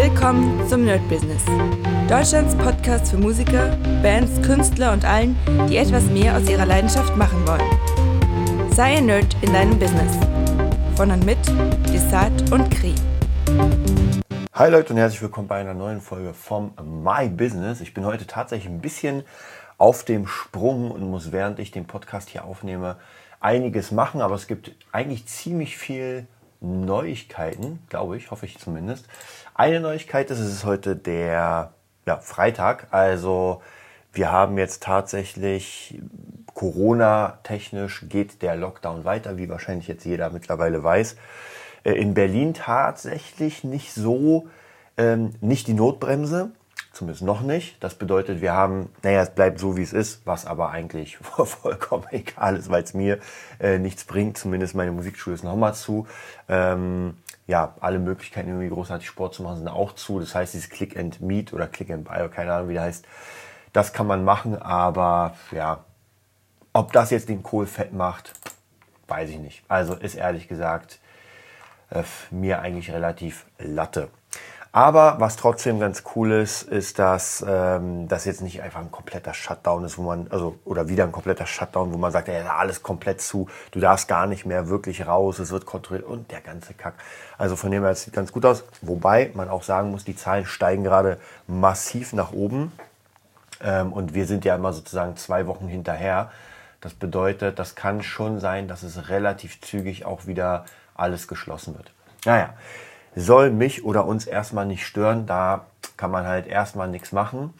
Willkommen zum Nerd Business. Deutschlands Podcast für Musiker, Bands, Künstler und allen, die etwas mehr aus ihrer Leidenschaft machen wollen. Sei ein Nerd in deinem Business. Von und mit Desart und Kri. Hi Leute und herzlich willkommen bei einer neuen Folge vom My Business. Ich bin heute tatsächlich ein bisschen auf dem Sprung und muss während ich den Podcast hier aufnehme einiges machen, aber es gibt eigentlich ziemlich viel Neuigkeiten, glaube ich, hoffe ich zumindest. Eine Neuigkeit ist, es ist heute der ja, Freitag, also wir haben jetzt tatsächlich Corona-technisch geht der Lockdown weiter, wie wahrscheinlich jetzt jeder mittlerweile weiß. Äh, in Berlin tatsächlich nicht so, ähm, nicht die Notbremse, Zumindest noch nicht. Das bedeutet, wir haben, naja, es bleibt so, wie es ist, was aber eigentlich vollkommen egal ist, weil es mir äh, nichts bringt. Zumindest meine Musikschule ist nochmal zu. Ähm, ja, alle Möglichkeiten, irgendwie großartig Sport zu machen, sind auch zu. Das heißt, dieses Click and Meet oder Click and Buy, keine Ahnung, wie der heißt, das kann man machen, aber ja, ob das jetzt den Kohl fett macht, weiß ich nicht. Also ist ehrlich gesagt äh, mir eigentlich relativ Latte. Aber was trotzdem ganz cool ist, ist, dass ähm, das jetzt nicht einfach ein kompletter Shutdown ist, wo man, also oder wieder ein kompletter Shutdown, wo man sagt, ja, alles komplett zu, du darfst gar nicht mehr wirklich raus, es wird kontrolliert und der ganze Kack. Also von dem her sieht ganz gut aus. Wobei man auch sagen muss, die Zahlen steigen gerade massiv nach oben. Ähm, und wir sind ja immer sozusagen zwei Wochen hinterher. Das bedeutet, das kann schon sein, dass es relativ zügig auch wieder alles geschlossen wird. Naja, soll mich oder uns erstmal nicht stören. Da kann man halt erstmal nichts machen.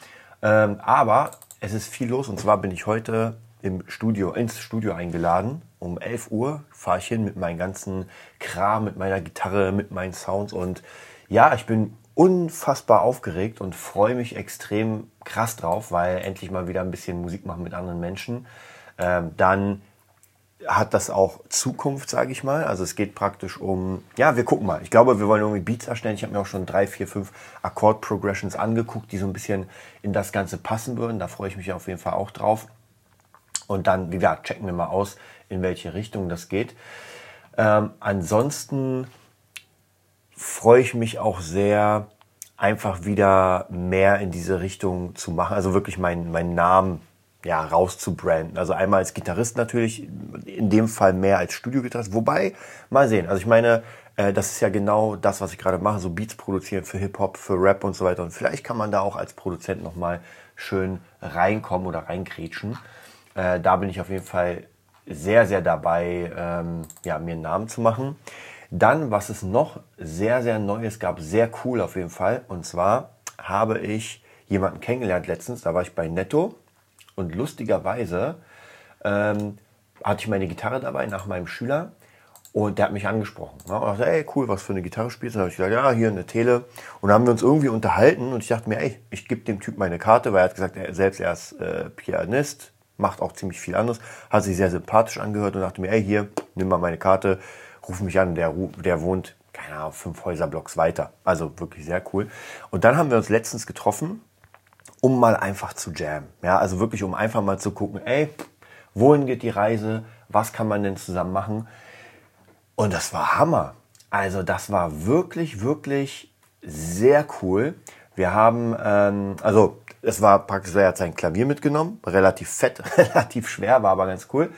Ähm, aber es ist viel los und zwar bin ich heute im Studio, ins Studio eingeladen. Um 11 Uhr fahre ich hin mit meinem ganzen Kram, mit meiner Gitarre, mit meinen Sounds und ja, ich bin unfassbar aufgeregt und freue mich extrem krass drauf, weil endlich mal wieder ein bisschen Musik machen mit anderen Menschen. Ähm, dann hat das auch Zukunft, sage ich mal. Also es geht praktisch um, ja, wir gucken mal. Ich glaube, wir wollen irgendwie Beats erstellen. Ich habe mir auch schon drei, vier, fünf Akkord-Progressions angeguckt, die so ein bisschen in das Ganze passen würden. Da freue ich mich auf jeden Fall auch drauf. Und dann, wie gesagt, checken wir mal aus, in welche Richtung das geht. Ähm, ansonsten freue ich mich auch sehr, einfach wieder mehr in diese Richtung zu machen. Also wirklich meinen mein Namen ja, rauszubranden. Also einmal als Gitarrist natürlich, in dem Fall mehr als Studiogitarrist. Wobei, mal sehen. Also ich meine, äh, das ist ja genau das, was ich gerade mache, so Beats produzieren für Hip-Hop, für Rap und so weiter. Und vielleicht kann man da auch als Produzent nochmal schön reinkommen oder reinkrätschen. Äh, da bin ich auf jeden Fall sehr, sehr dabei, ähm, ja, mir einen Namen zu machen. Dann, was es noch sehr, sehr Neues gab, sehr cool auf jeden Fall. Und zwar habe ich jemanden kennengelernt letztens, da war ich bei Netto und lustigerweise ähm, hatte ich meine Gitarre dabei nach meinem Schüler und der hat mich angesprochen. Ne? Und dachte, ey, cool, was für eine Gitarre spielst du? Und habe ich gesagt, ja, hier eine Tele. Und dann haben wir uns irgendwie unterhalten und ich dachte mir, ey, ich gebe dem Typ meine Karte, weil er hat gesagt, er selbst er ist äh, Pianist, macht auch ziemlich viel anderes, hat sich sehr sympathisch angehört und dachte mir, ey, hier, nimm mal meine Karte, ruf mich an, der, der wohnt, keine Ahnung, fünf Häuserblocks weiter. Also wirklich sehr cool. Und dann haben wir uns letztens getroffen um mal einfach zu jammen. Ja, also wirklich, um einfach mal zu gucken, ey, wohin geht die Reise? Was kann man denn zusammen machen? Und das war Hammer. Also das war wirklich, wirklich sehr cool. Wir haben, ähm, also es war praktisch, er hat sein Klavier mitgenommen, relativ fett, relativ schwer, war aber ganz cool.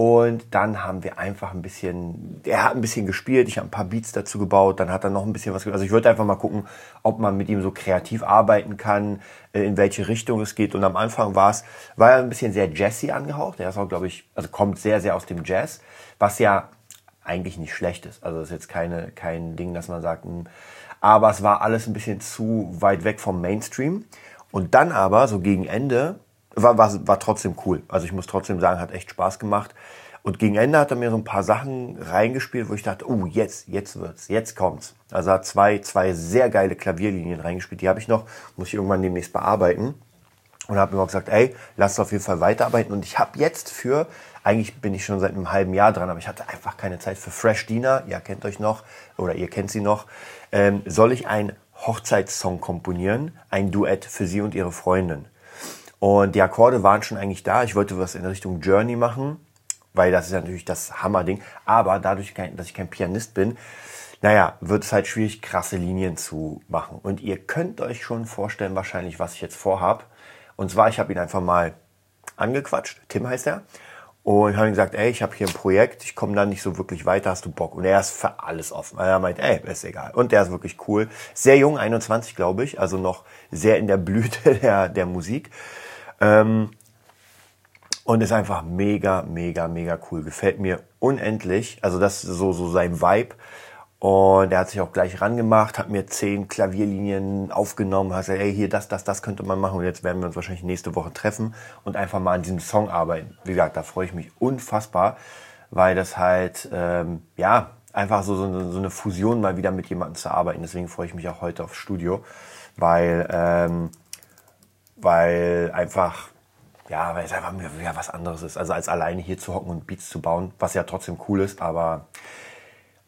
Und dann haben wir einfach ein bisschen, er hat ein bisschen gespielt, ich habe ein paar Beats dazu gebaut, dann hat er noch ein bisschen was, also ich würde einfach mal gucken, ob man mit ihm so kreativ arbeiten kann, äh, in welche Richtung es geht. Und am Anfang war es, war er ein bisschen sehr jazzy angehaucht, er ist auch, glaube ich, also kommt sehr, sehr aus dem Jazz, was ja eigentlich nicht schlecht ist. Also das ist jetzt keine, kein Ding, dass man sagt, hm, aber es war alles ein bisschen zu weit weg vom Mainstream. Und dann aber, so gegen Ende, war, war, war trotzdem cool. Also ich muss trotzdem sagen, hat echt Spaß gemacht. Und gegen Ende hat er mir so ein paar Sachen reingespielt, wo ich dachte, oh, jetzt, jetzt wird's, jetzt kommt's. Also er hat zwei, zwei sehr geile Klavierlinien reingespielt. Die habe ich noch, muss ich irgendwann demnächst bearbeiten. Und habe mir auch gesagt, ey, lass auf jeden Fall weiterarbeiten. Und ich habe jetzt für, eigentlich bin ich schon seit einem halben Jahr dran, aber ich hatte einfach keine Zeit für Fresh Dina. Ihr kennt euch noch oder ihr kennt sie noch. Ähm, soll ich einen Hochzeitssong komponieren, ein Duett für sie und ihre Freundin. Und die Akkorde waren schon eigentlich da. Ich wollte was in Richtung Journey machen, weil das ist natürlich das Hammerding. Aber dadurch, dass ich kein Pianist bin, naja, wird es halt schwierig, krasse Linien zu machen. Und ihr könnt euch schon vorstellen, wahrscheinlich, was ich jetzt vorhab. Und zwar, ich habe ihn einfach mal angequatscht. Tim heißt er. Und habe ihm gesagt, ey, ich habe hier ein Projekt, ich komme da nicht so wirklich weiter, hast du Bock? Und er ist für alles offen. Er meint, ey, ist egal. Und der ist wirklich cool. Sehr jung, 21, glaube ich, also noch sehr in der Blüte der, der Musik. Ähm, und ist einfach mega, mega, mega cool. Gefällt mir unendlich. Also das ist so, so sein Vibe. Und er hat sich auch gleich rangemacht, hat mir zehn Klavierlinien aufgenommen, hat gesagt, ey, hier, das, das, das könnte man machen. Und jetzt werden wir uns wahrscheinlich nächste Woche treffen und einfach mal an diesem Song arbeiten. Wie gesagt, da freue ich mich unfassbar, weil das halt, ähm, ja, einfach so, so, eine, so eine Fusion mal wieder mit jemandem zu arbeiten. Deswegen freue ich mich auch heute aufs Studio, weil, ähm, weil einfach, ja, weil es einfach wieder was anderes ist. Also als alleine hier zu hocken und Beats zu bauen, was ja trotzdem cool ist, aber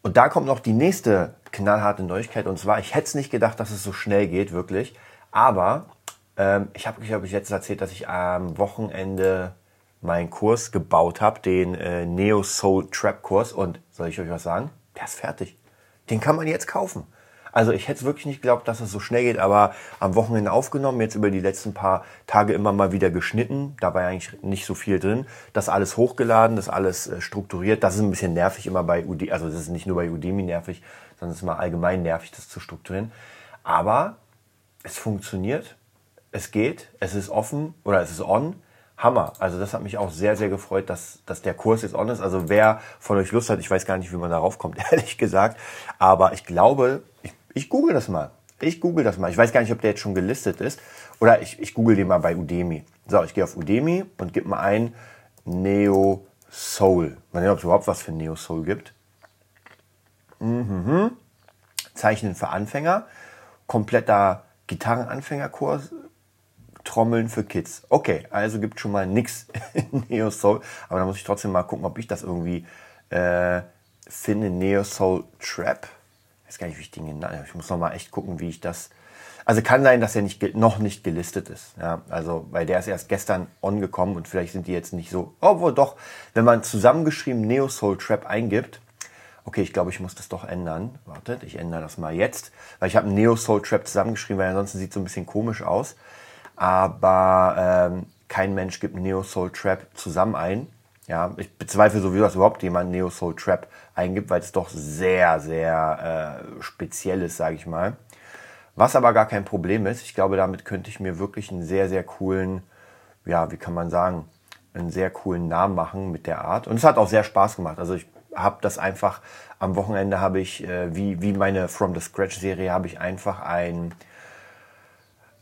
und da kommt noch die nächste knallharte Neuigkeit. Und zwar, ich hätte es nicht gedacht, dass es so schnell geht, wirklich. Aber ähm, ich habe, glaube ich, jetzt erzählt, dass ich am Wochenende meinen Kurs gebaut habe, den äh, Neo Soul Trap Kurs. Und soll ich euch was sagen? Der ist fertig. Den kann man jetzt kaufen. Also ich hätte es wirklich nicht geglaubt, dass es so schnell geht, aber am Wochenende aufgenommen, jetzt über die letzten paar Tage immer mal wieder geschnitten. Da war eigentlich nicht so viel drin. Das alles hochgeladen, das alles äh, strukturiert. Das ist ein bisschen nervig immer bei Udemy, also das ist nicht nur bei Udemy nervig, sondern es ist immer allgemein nervig, das zu strukturieren. Aber es funktioniert, es geht, es ist offen oder es ist on. Hammer. Also das hat mich auch sehr, sehr gefreut, dass, dass der Kurs jetzt on ist. Also wer von euch Lust hat, ich weiß gar nicht, wie man darauf kommt, ehrlich gesagt. Aber ich glaube, ich ich google das mal. Ich google das mal. Ich weiß gar nicht, ob der jetzt schon gelistet ist. Oder ich, ich google den mal bei Udemy. So, ich gehe auf Udemy und gebe mal ein Neo Soul. Mal sehen, ob es überhaupt was für Neo Soul gibt. Mhm. Zeichnen für Anfänger. Kompletter Gitarrenanfängerkurs. Trommeln für Kids. Okay, also gibt schon mal nichts in Neo Soul. Aber da muss ich trotzdem mal gucken, ob ich das irgendwie äh, finde. Neo Soul Trap weiß gar nicht, wie ich den genannt habe. Ich muss noch mal echt gucken, wie ich das. Also kann sein, dass er nicht, noch nicht gelistet ist. Ja, also, weil der ist erst gestern ongekommen und vielleicht sind die jetzt nicht so. Obwohl doch, wenn man zusammengeschrieben Neo Soul Trap eingibt, okay, ich glaube, ich muss das doch ändern. Wartet, ich ändere das mal jetzt, weil ich habe Neo Soul Trap zusammengeschrieben, weil ansonsten sieht es so ein bisschen komisch aus. Aber ähm, kein Mensch gibt Neo Soul Trap zusammen ein. Ja, ich bezweifle sowieso, dass überhaupt jemand Neo Soul Trap eingibt, weil es doch sehr, sehr äh, speziell ist, sage ich mal. Was aber gar kein Problem ist. Ich glaube, damit könnte ich mir wirklich einen sehr, sehr coolen, ja, wie kann man sagen, einen sehr coolen Namen machen mit der Art. Und es hat auch sehr Spaß gemacht. Also ich habe das einfach, am Wochenende habe ich, äh, wie, wie meine From the Scratch Serie, habe ich einfach ein,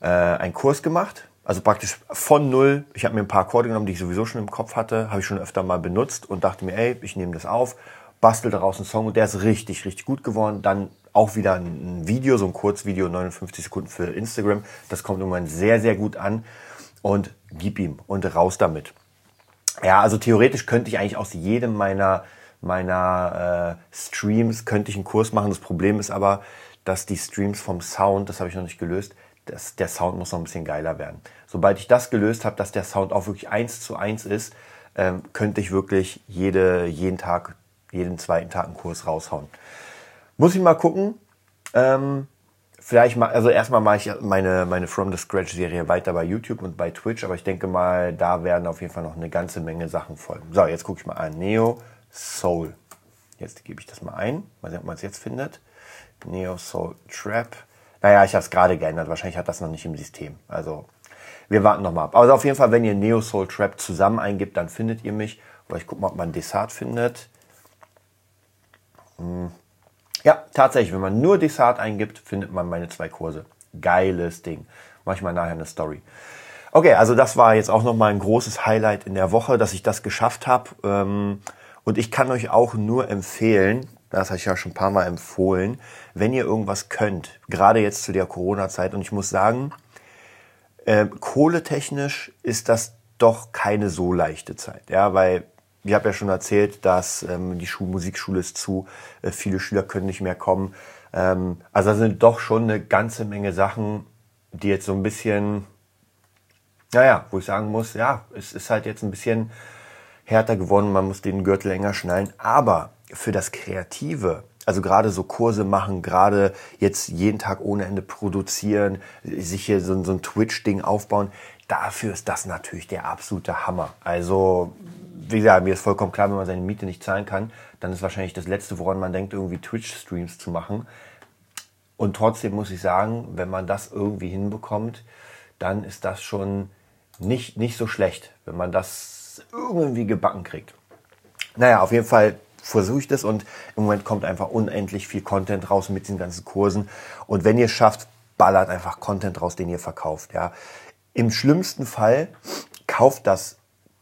äh, einen Kurs gemacht also praktisch von null. Ich habe mir ein paar Akkorde genommen, die ich sowieso schon im Kopf hatte, habe ich schon öfter mal benutzt und dachte mir, ey, ich nehme das auf, bastel daraus einen Song und der ist richtig, richtig gut geworden. Dann auch wieder ein Video, so ein Kurzvideo, 59 Sekunden für Instagram. Das kommt irgendwann sehr, sehr gut an und gib ihm und raus damit. Ja, also theoretisch könnte ich eigentlich aus jedem meiner meiner äh, Streams könnte ich einen Kurs machen. Das Problem ist aber, dass die Streams vom Sound, das habe ich noch nicht gelöst, das, der Sound muss noch ein bisschen geiler werden. Sobald ich das gelöst habe, dass der Sound auch wirklich eins zu eins ist, ähm, könnte ich wirklich jede, jeden Tag, jeden zweiten Tag einen Kurs raushauen. Muss ich mal gucken. Ähm, vielleicht mal, also erstmal mache ich meine, meine From the Scratch Serie weiter bei YouTube und bei Twitch, aber ich denke mal, da werden auf jeden Fall noch eine ganze Menge Sachen folgen. So, jetzt gucke ich mal an. Neo Soul. Jetzt gebe ich das mal ein. Mal sehen, ob man es jetzt findet. Neo Soul Trap. Naja, ich habe es gerade geändert. Wahrscheinlich hat das noch nicht im System. Also wir warten noch mal ab. Also auf jeden Fall, wenn ihr Neo Soul Trap zusammen eingibt, dann findet ihr mich. Oder ich gucke mal, ob man Desart findet. Hm. Ja, tatsächlich, wenn man nur Desart eingibt, findet man meine zwei Kurse. Geiles Ding. Mach ich mal nachher eine Story. Okay, also das war jetzt auch nochmal ein großes Highlight in der Woche, dass ich das geschafft habe. Ähm, und ich kann euch auch nur empfehlen, das habe ich ja schon ein paar Mal empfohlen, wenn ihr irgendwas könnt, gerade jetzt zu der Corona-Zeit, und ich muss sagen, äh, kohletechnisch ist das doch keine so leichte Zeit, ja, weil ich habe ja schon erzählt, dass ähm, die Schul Musikschule ist zu, äh, viele Schüler können nicht mehr kommen. Ähm, also da sind doch schon eine ganze Menge Sachen, die jetzt so ein bisschen, naja, wo ich sagen muss, ja, es ist halt jetzt ein bisschen härter geworden, man muss den Gürtel enger schnallen, aber für das Kreative, Also gerade so Kurse machen, gerade jetzt jeden Tag ohne Ende produzieren, sich hier so, so ein Twitch-Ding aufbauen, dafür ist das natürlich der absolute Hammer. Also, wie gesagt, mir ist vollkommen klar, wenn man seine Miete nicht zahlen kann, dann ist wahrscheinlich das Letzte, woran man denkt, irgendwie Twitch-Streams zu machen. Und trotzdem muss ich sagen, wenn man das irgendwie hinbekommt, dann ist das schon nicht, nicht so schlecht, wenn man das irgendwie gebacken kriegt. Naja, auf jeden Fall versuche ich das und im Moment kommt einfach unendlich viel Content raus mit diesen ganzen Kursen. Und wenn ihr es schafft, ballert einfach Content raus, den ihr verkauft. Ja. Im schlimmsten Fall kauft das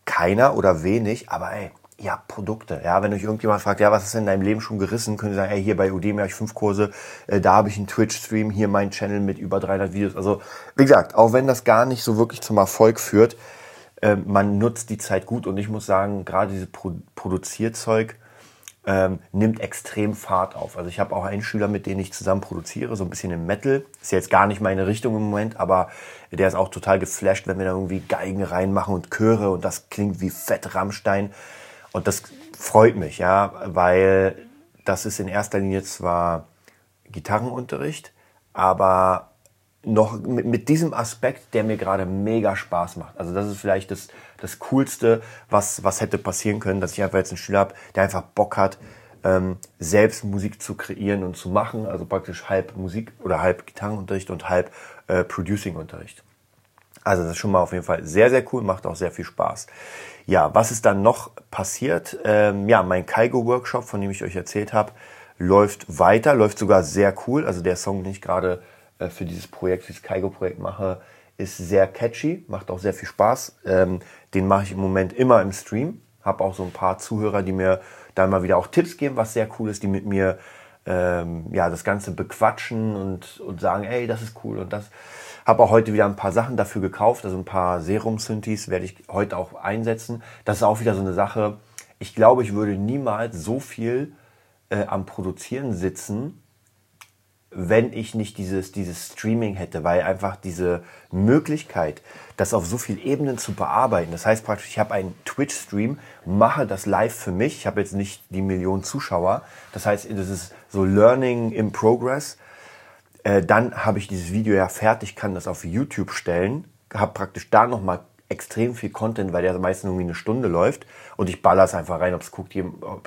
keiner oder wenig, aber ey, ja, Produkte. Ja, wenn euch irgendjemand fragt, ja, was ist in deinem Leben schon gerissen, können Sie sagen, ey, hier bei Udemy habe ich fünf Kurse, äh, da habe ich einen Twitch-Stream, hier mein Channel mit über 300 Videos. Also, wie gesagt, auch wenn das gar nicht so wirklich zum Erfolg führt, äh, man nutzt die Zeit gut und ich muss sagen, gerade dieses Pro Produzierzeug, ähm, nimmt extrem Fahrt auf. Also ich habe auch einen Schüler, mit dem ich zusammen produziere, so ein bisschen im Metal. Ist jetzt gar nicht meine Richtung im Moment, aber der ist auch total geflasht, wenn wir da irgendwie Geigen reinmachen und Chöre und das klingt wie Fett Rammstein. Und das freut mich, ja, weil das ist in erster Linie zwar Gitarrenunterricht, aber noch mit, mit, diesem Aspekt, der mir gerade mega Spaß macht. Also das ist vielleicht das, das Coolste, was, was hätte passieren können, dass ich einfach jetzt einen Schüler habe, der einfach Bock hat, ähm, selbst Musik zu kreieren und zu machen. Also praktisch halb Musik oder halb Gitarrenunterricht und halb äh, Producing-Unterricht. Also das ist schon mal auf jeden Fall sehr, sehr cool, macht auch sehr viel Spaß. Ja, was ist dann noch passiert? Ähm, ja, mein Kaigo-Workshop, von dem ich euch erzählt habe, läuft weiter, läuft sogar sehr cool. Also der Song, den ich gerade äh, für dieses Projekt, das Kaigo-Projekt mache, ist sehr catchy, macht auch sehr viel Spaß. Ähm, den mache ich im Moment immer im Stream. Habe auch so ein paar Zuhörer, die mir da mal wieder auch Tipps geben, was sehr cool ist, die mit mir ähm, ja das Ganze bequatschen und, und sagen, ey, das ist cool und das. Habe auch heute wieder ein paar Sachen dafür gekauft, also ein paar Serum-Synthes werde ich heute auch einsetzen. Das ist auch wieder so eine Sache. Ich glaube, ich würde niemals so viel äh, am Produzieren sitzen, wenn ich nicht dieses, dieses Streaming hätte, weil einfach diese Möglichkeit, das auf so vielen Ebenen zu bearbeiten, das heißt praktisch, ich habe einen Twitch-Stream, mache das live für mich, ich habe jetzt nicht die Millionen Zuschauer, das heißt, das ist so Learning in Progress, äh, dann habe ich dieses Video ja fertig, kann das auf YouTube stellen, habe praktisch da nochmal extrem viel Content, weil der meistens irgendwie eine Stunde läuft. Und ich baller es einfach rein, ob es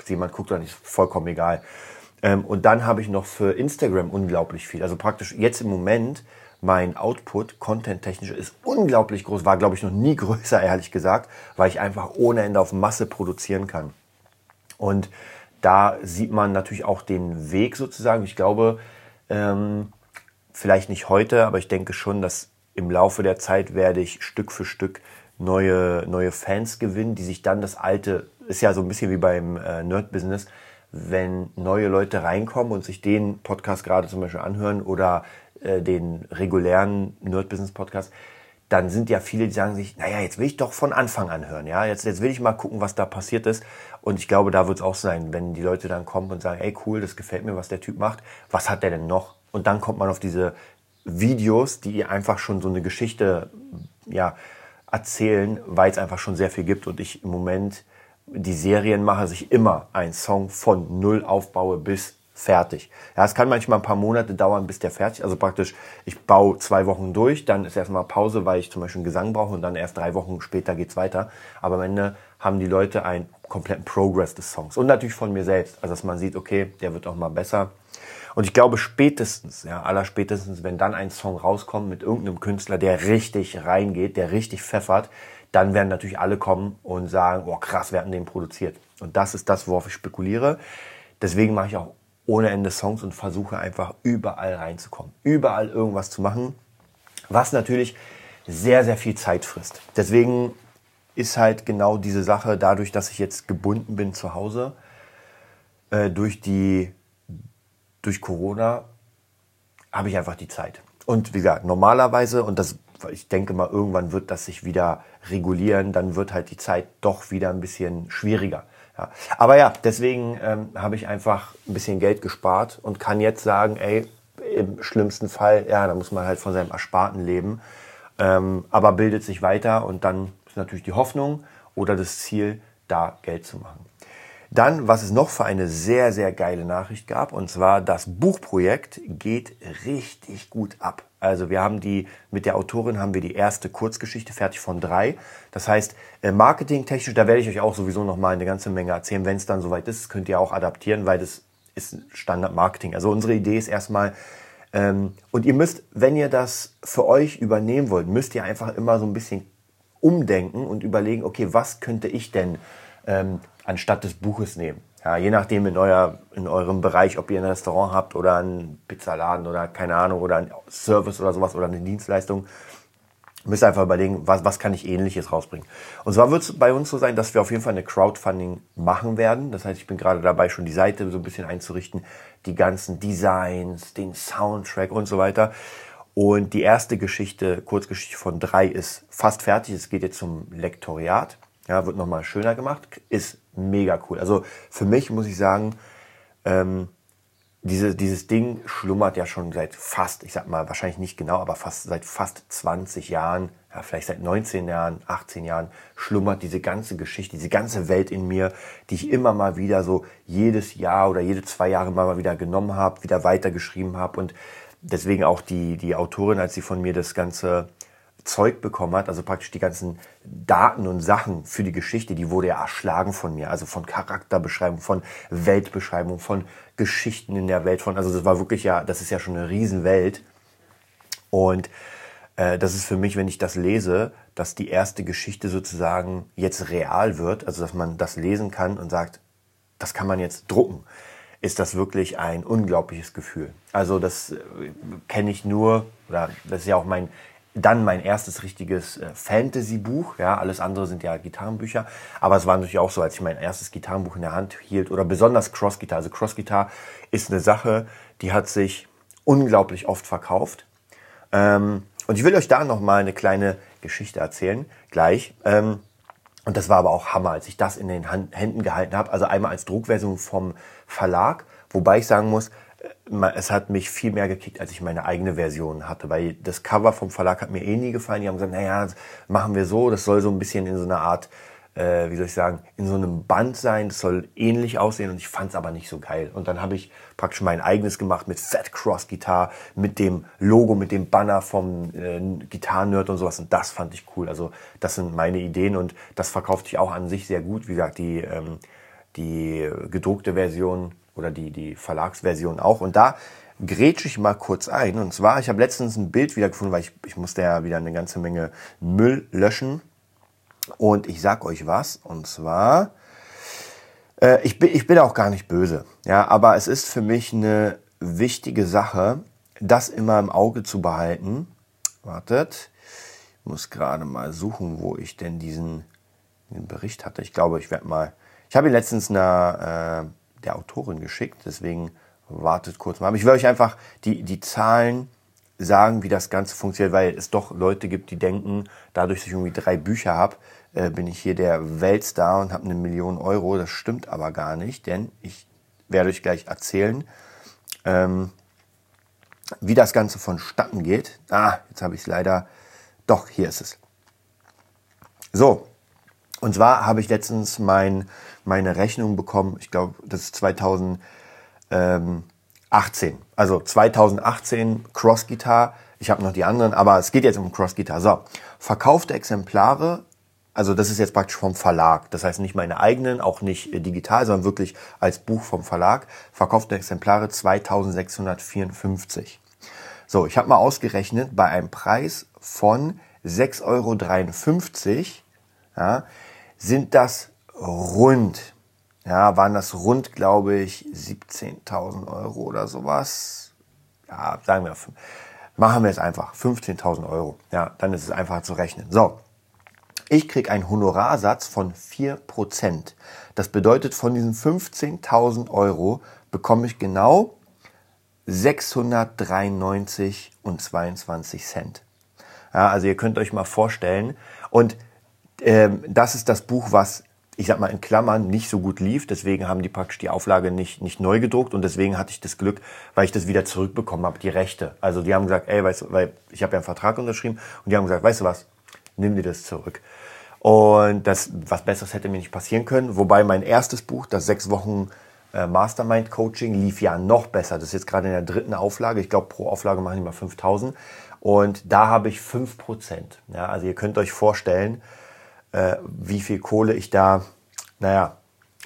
jemand guckt oder nicht, vollkommen egal. Ähm, und dann habe ich noch für Instagram unglaublich viel. Also praktisch jetzt im Moment mein Output content-technisch ist unglaublich groß, war glaube ich noch nie größer, ehrlich gesagt, weil ich einfach ohne Ende auf Masse produzieren kann. Und da sieht man natürlich auch den Weg sozusagen. Ich glaube, ähm, vielleicht nicht heute, aber ich denke schon, dass im Laufe der Zeit werde ich Stück für Stück neue, neue Fans gewinnen, die sich dann das alte, ist ja so ein bisschen wie beim äh, Nerd-Business, wenn neue Leute reinkommen und sich den Podcast gerade zum Beispiel anhören oder äh, den regulären Nerd Business Podcast, dann sind ja viele, die sagen sich, naja, jetzt will ich doch von Anfang an hören, ja, jetzt, jetzt will ich mal gucken, was da passiert ist. Und ich glaube, da wird es auch sein, wenn die Leute dann kommen und sagen, ey, cool, das gefällt mir, was der Typ macht, was hat der denn noch? Und dann kommt man auf diese Videos, die einfach schon so eine Geschichte, ja, erzählen, weil es einfach schon sehr viel gibt und ich im Moment die Serienmacher sich immer einen Song von null aufbaue bis fertig. Ja, es kann manchmal ein paar Monate dauern, bis der fertig, also praktisch, ich baue zwei Wochen durch, dann ist erstmal Pause, weil ich zum Beispiel einen Gesang brauche und dann erst drei Wochen später geht's weiter. Aber am Ende haben die Leute einen kompletten Progress des Songs und natürlich von mir selbst, also dass man sieht, okay, der wird auch mal besser. Und ich glaube spätestens, ja, aller spätestens, wenn dann ein Song rauskommt mit irgendeinem Künstler, der richtig reingeht, der richtig pfeffert, dann werden natürlich alle kommen und sagen, oh krass, wir hatten den produziert. Und das ist das, worauf ich spekuliere. Deswegen mache ich auch ohne Ende Songs und versuche einfach überall reinzukommen. Überall irgendwas zu machen, was natürlich sehr, sehr viel Zeit frisst. Deswegen ist halt genau diese Sache, dadurch, dass ich jetzt gebunden bin zu Hause, äh, durch die, durch Corona, habe ich einfach die Zeit. Und wie gesagt, normalerweise, und das ich denke mal, irgendwann wird das sich wieder regulieren, dann wird halt die Zeit doch wieder ein bisschen schwieriger. Ja. Aber ja, deswegen ähm, habe ich einfach ein bisschen Geld gespart und kann jetzt sagen, ey, im schlimmsten Fall, ja, da muss man halt von seinem Ersparten leben, ähm, aber bildet sich weiter und dann ist natürlich die Hoffnung oder das Ziel, da Geld zu machen. Dann, was es noch für eine sehr, sehr geile Nachricht gab, und zwar das Buchprojekt geht richtig gut ab. Also wir haben die, mit der Autorin haben wir die erste Kurzgeschichte fertig von drei. Das heißt, äh, marketingtechnisch, da werde ich euch auch sowieso noch mal eine ganze Menge erzählen. Wenn es dann soweit ist, könnt ihr auch adaptieren, weil das ist Standard-Marketing. Also unsere Idee ist erstmal, ähm, und ihr müsst, wenn ihr das für euch übernehmen wollt, müsst ihr einfach immer so ein bisschen umdenken und überlegen, okay, was könnte ich denn ähm, anstatt des Buches nehmen? Ja, je nachdem in, euer, in eurem Bereich, ob ihr ein Restaurant habt oder einen Pizzaladen oder keine Ahnung oder ein Service oder sowas oder eine Dienstleistung, müsst ihr einfach überlegen, was, was kann ich ähnliches rausbringen. Und zwar wird es bei uns so sein, dass wir auf jeden Fall eine Crowdfunding machen werden. Das heißt, ich bin gerade dabei, schon die Seite so ein bisschen einzurichten, die ganzen Designs, den Soundtrack und so weiter. Und die erste Geschichte, Kurzgeschichte von drei, ist fast fertig. Es geht jetzt zum Lektoriat. Ja, wird nochmal schöner gemacht. Ist mega cool. Also für mich muss ich sagen, ähm, diese, dieses Ding schlummert ja schon seit fast, ich sag mal wahrscheinlich nicht genau, aber fast seit fast 20 Jahren, ja, vielleicht seit 19 Jahren, 18 Jahren, schlummert diese ganze Geschichte, diese ganze Welt in mir, die ich immer mal wieder so jedes Jahr oder jede zwei Jahre mal wieder genommen habe, wieder weitergeschrieben habe und deswegen auch die, die Autorin, als sie von mir das ganze Zeug bekommen hat, also praktisch die ganzen Daten und Sachen für die Geschichte, die wurde ja erschlagen von mir. Also von Charakterbeschreibung, von Weltbeschreibung, von Geschichten in der Welt, von, also das war wirklich ja, das ist ja schon eine Riesenwelt. Und äh, das ist für mich, wenn ich das lese, dass die erste Geschichte sozusagen jetzt real wird, also dass man das lesen kann und sagt, das kann man jetzt drucken, ist das wirklich ein unglaubliches Gefühl. Also das äh, kenne ich nur, oder das ist ja auch mein dann mein erstes richtiges äh, Fantasy-Buch. Ja, alles andere sind ja Gitarrenbücher. Aber es war natürlich auch so, als ich mein erstes Gitarrenbuch in der Hand hielt oder besonders Cross-Gitarre. Also Cross-Gitarre ist eine Sache, die hat sich unglaublich oft verkauft. Ähm, und ich will euch da noch mal eine kleine Geschichte erzählen, gleich. Ähm, und das war aber auch Hammer, als ich das in den Händen gehalten habe. Also einmal als Druckversion vom Verlag, wobei ich sagen muss, es hat mich viel mehr gekickt, als ich meine eigene Version hatte, weil das Cover vom Verlag hat mir eh nie gefallen. Die haben gesagt, naja, machen wir so, das soll so ein bisschen in so einer Art, äh, wie soll ich sagen, in so einem Band sein, das soll ähnlich aussehen und ich fand es aber nicht so geil. Und dann habe ich praktisch mein eigenes gemacht mit Fat Cross Guitar, mit dem Logo, mit dem Banner vom äh, Gitarren-Nerd und sowas und das fand ich cool. Also das sind meine Ideen und das verkauft sich auch an sich sehr gut. Wie gesagt, die, ähm, die gedruckte Version oder die, die Verlagsversion auch. Und da grätsche ich mal kurz ein. Und zwar, ich habe letztens ein Bild wieder gefunden, weil ich, ich musste ja wieder eine ganze Menge Müll löschen. Und ich sag euch was, und zwar, äh, ich, bin, ich bin auch gar nicht böse, ja, aber es ist für mich eine wichtige Sache, das immer im Auge zu behalten. Wartet, ich muss gerade mal suchen, wo ich denn diesen, diesen Bericht hatte. Ich glaube, ich werde mal, ich habe ihn letztens einer, äh, der Autorin geschickt, deswegen wartet kurz mal. Aber ich will euch einfach die, die Zahlen sagen, wie das Ganze funktioniert, weil es doch Leute gibt, die denken, dadurch, dass ich irgendwie drei Bücher habe, äh, bin ich hier der Weltstar und habe eine Million Euro. Das stimmt aber gar nicht, denn ich werde euch gleich erzählen, ähm, wie das Ganze vonstatten geht. Ah, jetzt habe ich es leider. Doch, hier ist es. So, und zwar habe ich letztens mein meine Rechnung bekommen, ich glaube, das ist 2018. Also 2018 Cross Guitar. Ich habe noch die anderen, aber es geht jetzt um Cross Guitar. So, verkaufte Exemplare, also das ist jetzt praktisch vom Verlag. Das heißt nicht meine eigenen, auch nicht äh, digital, sondern wirklich als Buch vom Verlag. Verkaufte Exemplare 2654. So, ich habe mal ausgerechnet, bei einem Preis von 6,53 Euro ja, sind das rund, ja, waren das rund, glaube ich, 17.000 Euro oder sowas. Ja, sagen wir, machen wir es einfach, 15.000 Euro. Ja, dann ist es einfacher zu rechnen. So, ich kriege einen Honorarsatz von 4%. Das bedeutet, von diesen 15.000 Euro bekomme ich genau 693 und 22 Cent. Ja, also ihr könnt euch mal vorstellen. Und ähm, das ist das Buch, was ich sag mal in Klammern, nicht so gut lief. Deswegen haben die praktisch die Auflage nicht, nicht neu gedruckt und deswegen hatte ich das Glück, weil ich das wieder zurückbekommen habe, die Rechte. Also die haben gesagt, ey, weißt du, weil ich habe ja einen Vertrag unterschrieben und die haben gesagt, weißt du was, nimm dir das zurück. Und das, was Besseres hätte mir nicht passieren können. Wobei mein erstes Buch, das sechs Wochen äh, Mastermind Coaching, lief ja noch besser. Das ist jetzt gerade in der dritten Auflage. Ich glaube, pro Auflage machen die mal 5000. Und da habe ich 5%. Ja, also ihr könnt euch vorstellen, äh, wie viel Kohle ich da, naja,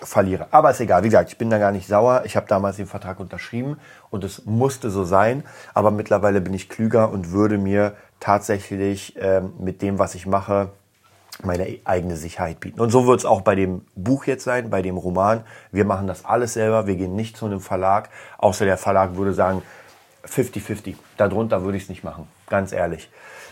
verliere. Aber ist egal. Wie gesagt, ich bin da gar nicht sauer. Ich habe damals den Vertrag unterschrieben und es musste so sein. Aber mittlerweile bin ich klüger und würde mir tatsächlich äh, mit dem, was ich mache, meine eigene Sicherheit bieten. Und so wird es auch bei dem Buch jetzt sein, bei dem Roman. Wir machen das alles selber. Wir gehen nicht zu einem Verlag, außer der Verlag würde sagen 50-50. Darunter würde ich es nicht machen, ganz ehrlich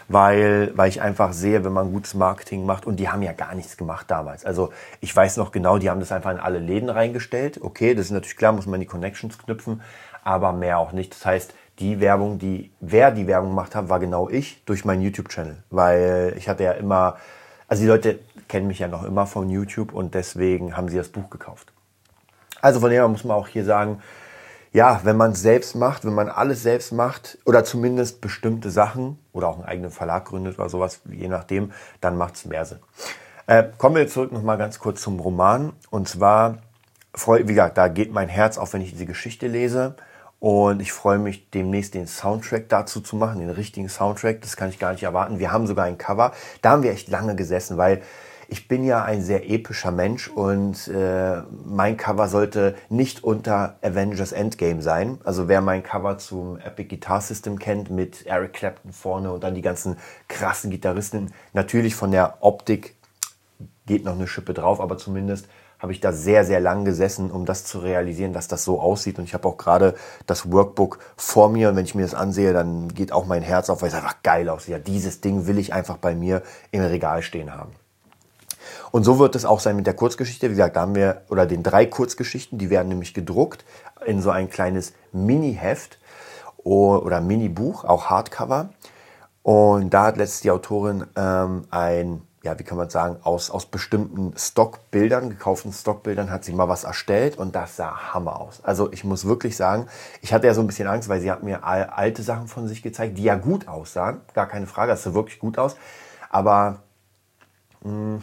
weil, weil ich einfach sehe, wenn man gutes Marketing macht und die haben ja gar nichts gemacht damals. Also ich weiß noch genau, die haben das einfach in alle Läden reingestellt. Okay, das ist natürlich klar, muss man die Connections knüpfen, aber mehr auch nicht. Das heißt, die Werbung, die, wer die Werbung gemacht hat, war genau ich durch meinen YouTube-Channel, weil ich hatte ja immer, also die Leute kennen mich ja noch immer von YouTube und deswegen haben sie das Buch gekauft. Also von dem muss man auch hier sagen, ja, wenn man es selbst macht, wenn man alles selbst macht oder zumindest bestimmte Sachen oder auch einen eigenen Verlag gründet oder sowas, je nachdem, dann macht es mehr Sinn. Äh, kommen wir zurück nochmal ganz kurz zum Roman. Und zwar, wie gesagt, da geht mein Herz auf, wenn ich diese Geschichte lese. Und ich freue mich demnächst den Soundtrack dazu zu machen, den richtigen Soundtrack. Das kann ich gar nicht erwarten. Wir haben sogar ein Cover. Da haben wir echt lange gesessen, weil ich bin ja ein sehr epischer Mensch und äh, mein Cover sollte nicht unter Avengers Endgame sein. Also wer mein Cover zum Epic Guitar System kennt mit Eric Clapton vorne und dann die ganzen krassen Gitarristen, natürlich von der Optik geht noch eine Schippe drauf, aber zumindest habe ich da sehr, sehr lang gesessen, um das zu realisieren, dass das so aussieht. Und ich habe auch gerade das Workbook vor mir. Und wenn ich mir das ansehe, dann geht auch mein Herz auf, weil es einfach geil aussieht. Ja, dieses Ding will ich einfach bei mir im Regal stehen haben. Und so wird es auch sein mit der Kurzgeschichte. Wie gesagt, da haben wir, oder den drei Kurzgeschichten, die werden nämlich gedruckt in so ein kleines Mini-Heft oder Mini-Buch, auch Hardcover. Und da hat letztens die Autorin ähm, ein, ja, wie kann man sagen, aus, aus bestimmten Stockbildern, gekauften Stockbildern, hat sie mal was erstellt und das sah Hammer aus. Also ich muss wirklich sagen, ich hatte ja so ein bisschen Angst, weil sie hat mir alte Sachen von sich gezeigt, die ja gut aussahen, gar keine Frage, das sah wirklich gut aus. Aber mh, hm,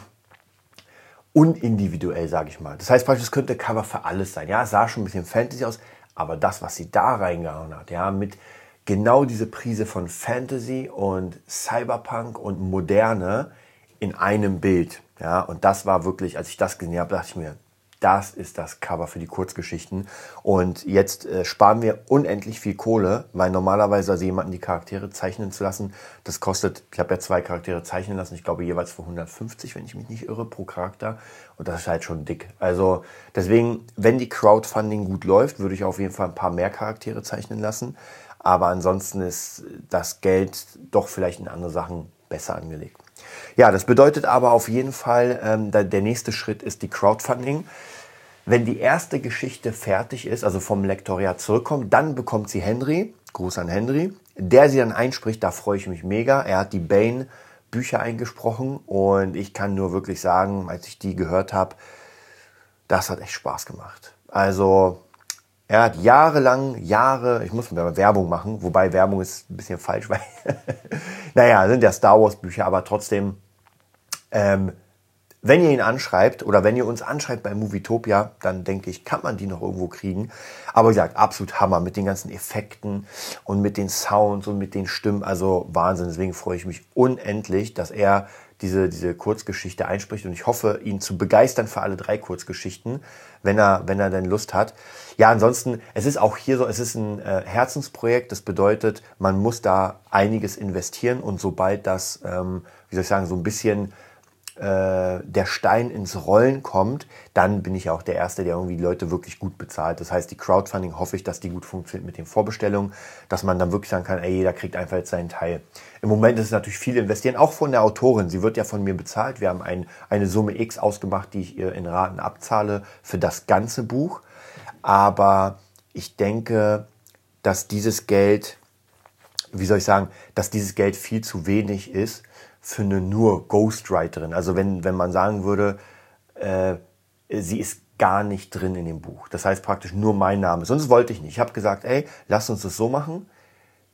unindividuell, sage ich mal. Das heißt praktisch, es könnte Cover für alles sein. Ja, es sah schon ein bisschen Fantasy aus, aber das, was sie da reingehauen hat, ja, mit genau diese Prise von Fantasy und Cyberpunk und Moderne in einem Bild. Ja, und das war wirklich, als ich das gesehen habe, dachte ich mir, das ist das Cover für die Kurzgeschichten. Und jetzt äh, sparen wir unendlich viel Kohle, weil normalerweise also jemanden die Charaktere zeichnen zu lassen, das kostet, ich habe ja zwei Charaktere zeichnen lassen, ich glaube jeweils für 150, wenn ich mich nicht irre, pro Charakter. Und das ist halt schon dick. Also deswegen, wenn die Crowdfunding gut läuft, würde ich auf jeden Fall ein paar mehr Charaktere zeichnen lassen. Aber ansonsten ist das Geld doch vielleicht in andere Sachen besser angelegt. Ja, das bedeutet aber auf jeden Fall, ähm, der nächste Schritt ist die Crowdfunding. Wenn die erste Geschichte fertig ist, also vom Lektoriat zurückkommt, dann bekommt sie Henry, Gruß an Henry, der sie dann einspricht, da freue ich mich mega. Er hat die Bane Bücher eingesprochen und ich kann nur wirklich sagen, als ich die gehört habe, das hat echt Spaß gemacht. Also er hat jahrelang, Jahre, ich muss Werbung machen, wobei Werbung ist ein bisschen falsch, weil, naja, sind ja Star Wars Bücher, aber trotzdem, ähm, wenn ihr ihn anschreibt oder wenn ihr uns anschreibt bei Movietopia, dann denke ich, kann man die noch irgendwo kriegen. Aber wie gesagt, absolut Hammer mit den ganzen Effekten und mit den Sounds und mit den Stimmen. Also Wahnsinn. Deswegen freue ich mich unendlich, dass er diese, diese Kurzgeschichte einspricht und ich hoffe, ihn zu begeistern für alle drei Kurzgeschichten, wenn er, wenn er denn Lust hat. Ja, ansonsten, es ist auch hier so, es ist ein äh, Herzensprojekt. Das bedeutet, man muss da einiges investieren und sobald das, ähm, wie soll ich sagen, so ein bisschen der Stein ins Rollen kommt, dann bin ich auch der Erste, der irgendwie die Leute wirklich gut bezahlt. Das heißt, die Crowdfunding hoffe ich, dass die gut funktioniert mit den Vorbestellungen, dass man dann wirklich sagen kann, ey, jeder kriegt einfach jetzt seinen Teil. Im Moment ist es natürlich viel investieren, auch von der Autorin. Sie wird ja von mir bezahlt. Wir haben ein, eine Summe X ausgemacht, die ich ihr in Raten abzahle für das ganze Buch. Aber ich denke, dass dieses Geld, wie soll ich sagen, dass dieses Geld viel zu wenig ist, für eine nur Ghostwriterin. Also wenn, wenn man sagen würde, äh, sie ist gar nicht drin in dem Buch. Das heißt praktisch nur mein Name. Sonst wollte ich nicht. Ich habe gesagt, ey, lass uns das so machen.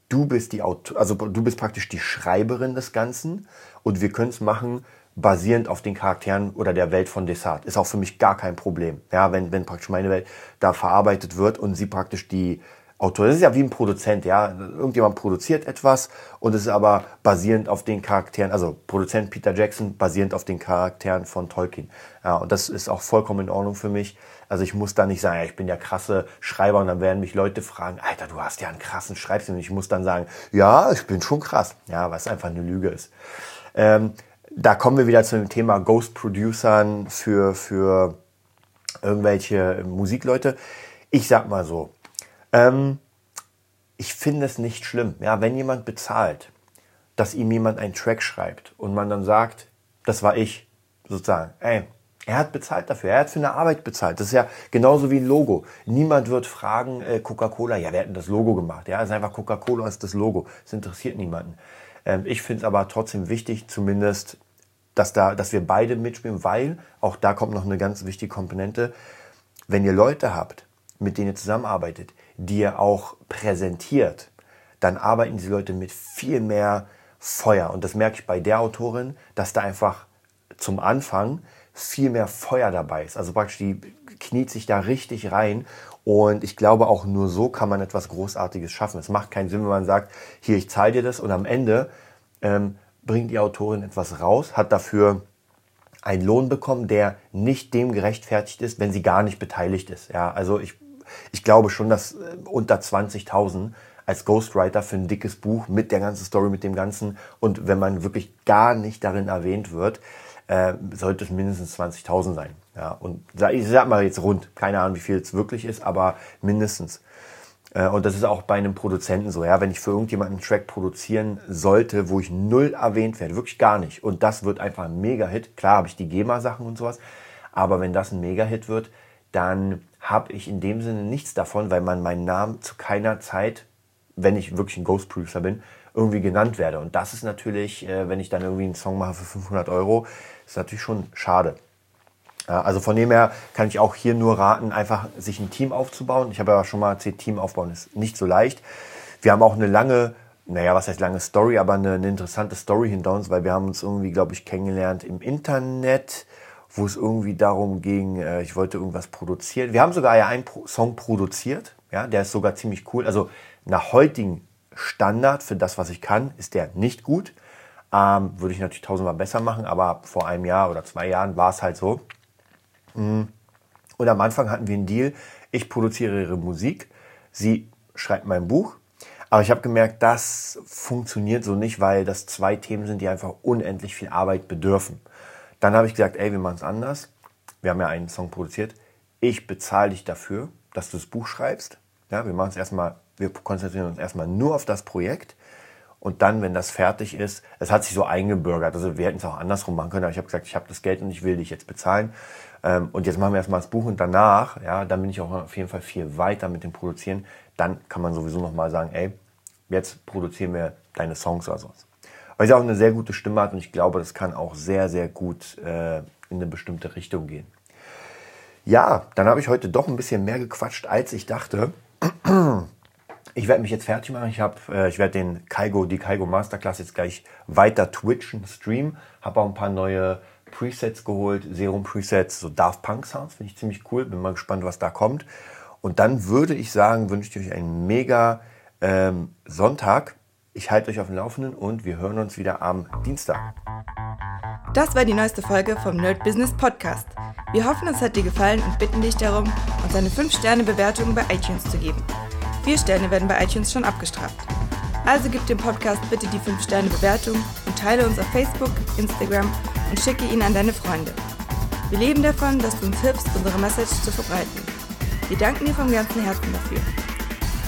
Du bist die Autor also du bist praktisch die Schreiberin des Ganzen und wir können es machen. basierend auf den Charakteren oder der Welt von Desart. Ist auch für mich gar kein Problem. Ja, wenn, wenn praktisch meine Welt da verarbeitet wird und sie praktisch die Autor. Das ist ja wie ein Produzent, ja. Irgendjemand produziert etwas und es ist aber basierend auf den Charakteren, also Produzent Peter Jackson basierend auf den Charakteren von Tolkien. Ja, und das ist auch vollkommen in Ordnung für mich. Also ich muss da nicht sagen, ja, ich bin der krasse Schreiber und dann werden mich Leute fragen, Alter, du hast ja einen krassen Schreibstil. Und ich muss dann sagen, ja, ich bin schon krass. Ja, was einfach eine Lüge ist. Ähm, da kommen wir wieder zu dem Thema Ghost Producern für, für irgendwelche Musikleute. Ich sag mal so, ähm, ich finde es nicht schlimm, ja, wenn jemand bezahlt, dass ihm jemand einen Track schreibt und man dann sagt, das war ich, sozusagen, ey, er hat bezahlt dafür, er hat für eine Arbeit bezahlt. Das ist ja genauso wie ein Logo. Niemand wird fragen, äh, Coca-Cola, ja, wer hat denn das Logo gemacht? Ja, es ist einfach Coca-Cola ist das Logo. Das interessiert niemanden. Ähm, ich finde es aber trotzdem wichtig, zumindest, dass, da, dass wir beide mitspielen, weil auch da kommt noch eine ganz wichtige Komponente. Wenn ihr Leute habt, mit denen ihr zusammenarbeitet, die ihr auch präsentiert, dann arbeiten diese Leute mit viel mehr Feuer. Und das merke ich bei der Autorin, dass da einfach zum Anfang viel mehr Feuer dabei ist. Also praktisch die kniet sich da richtig rein. Und ich glaube, auch nur so kann man etwas Großartiges schaffen. Es macht keinen Sinn, wenn man sagt, hier, ich zahle dir das und am Ende ähm, bringt die Autorin etwas raus, hat dafür einen Lohn bekommen, der nicht dem gerechtfertigt ist, wenn sie gar nicht beteiligt ist. Ja, also ich, ich glaube schon, dass äh, unter 20.000 als Ghostwriter für ein dickes Buch mit der ganzen Story, mit dem Ganzen und wenn man wirklich gar nicht darin erwähnt wird, äh, sollte es mindestens 20.000 sein. Ja, und ich sag mal jetzt rund, keine Ahnung, wie viel es wirklich ist, aber mindestens. Äh, und das ist auch bei einem Produzenten so, ja, wenn ich für irgendjemanden einen Track produzieren sollte, wo ich null erwähnt werde, wirklich gar nicht, und das wird einfach ein Mega-Hit, klar habe ich die GEMA-Sachen und sowas, aber wenn das ein Mega-Hit wird, dann habe ich in dem Sinne nichts davon, weil man meinen Namen zu keiner Zeit, wenn ich wirklich ein Ghost Producer bin, irgendwie genannt werde. Und das ist natürlich, äh, wenn ich dann irgendwie einen Song mache für 500 Euro, ist natürlich schon schade. Also von dem her kann ich auch hier nur raten, einfach sich ein Team aufzubauen. Ich habe ja schon mal erzählt, Team aufbauen ist nicht so leicht. Wir haben auch eine lange, naja, was heißt lange Story, aber eine, eine interessante Story hinter uns, weil wir haben uns irgendwie, glaube ich, kennengelernt im Internet, wo es irgendwie darum ging, äh, ich wollte irgendwas produzieren. Wir haben sogar ja einen Song produziert, ja, der ist sogar ziemlich cool. Also nach heutigen Standard für das, was ich kann, ist der nicht gut. Ähm, würde ich natürlich tausendmal besser machen, aber vor einem Jahr oder zwei Jahren war es halt so. Mm. Und am Anfang hatten wir einen Deal, ich produziere ihre Musik, sie schreibt mein Buch. Aber ich habe gemerkt, das funktioniert so nicht, weil das zwei Themen sind, die einfach unendlich viel Arbeit bedürfen. Dann habe ich gesagt, ey, wir machen es anders. Wir haben ja einen Song produziert. Ich bezahle dich dafür, dass du das Buch schreibst. Ja, wir machen es erstmal, wir konzentrieren uns erstmal nur auf das Projekt. Und dann, wenn das fertig ist, es hat sich so eingebürgert. Also wir hätten es auch andersrum machen können, aber ich habe gesagt, ich habe das Geld und ich will dich jetzt bezahlen. Ähm, und jetzt machen wir erstmal das Buch und danach, ja, dann bin ich auch auf jeden Fall viel weiter mit dem Produzieren. Dann kann man sowieso nochmal sagen, ey, jetzt produzieren wir deine Songs oder sowas. Weil sie auch eine sehr gute Stimme hat und ich glaube, das kann auch sehr, sehr gut äh, in eine bestimmte Richtung gehen. Ja, dann habe ich heute doch ein bisschen mehr gequatscht, als ich dachte. Ich werde mich jetzt fertig machen. Ich, äh, ich werde den Kaigo, die Kaigo Masterclass jetzt gleich weiter twitchen, streamen. Habe auch ein paar neue Presets geholt, Serum Presets, so Daft Punk Sounds, finde ich ziemlich cool. Bin mal gespannt, was da kommt. Und dann würde ich sagen, wünsche ich euch einen mega ähm, Sonntag. Ich halte euch auf dem Laufenden und wir hören uns wieder am Dienstag. Das war die neueste Folge vom Nerd Business Podcast. Wir hoffen, es hat dir gefallen und bitten dich darum, uns eine 5-Sterne-Bewertung bei iTunes zu geben. Vier Sterne werden bei iTunes schon abgestraft. Also gib dem Podcast bitte die 5-Sterne-Bewertung und teile uns auf Facebook, Instagram und schicke ihn an deine Freunde. Wir leben davon, dass du uns hilfst, unsere Message zu verbreiten. Wir danken dir vom ganzen Herzen dafür.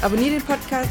Abonnier den Podcast,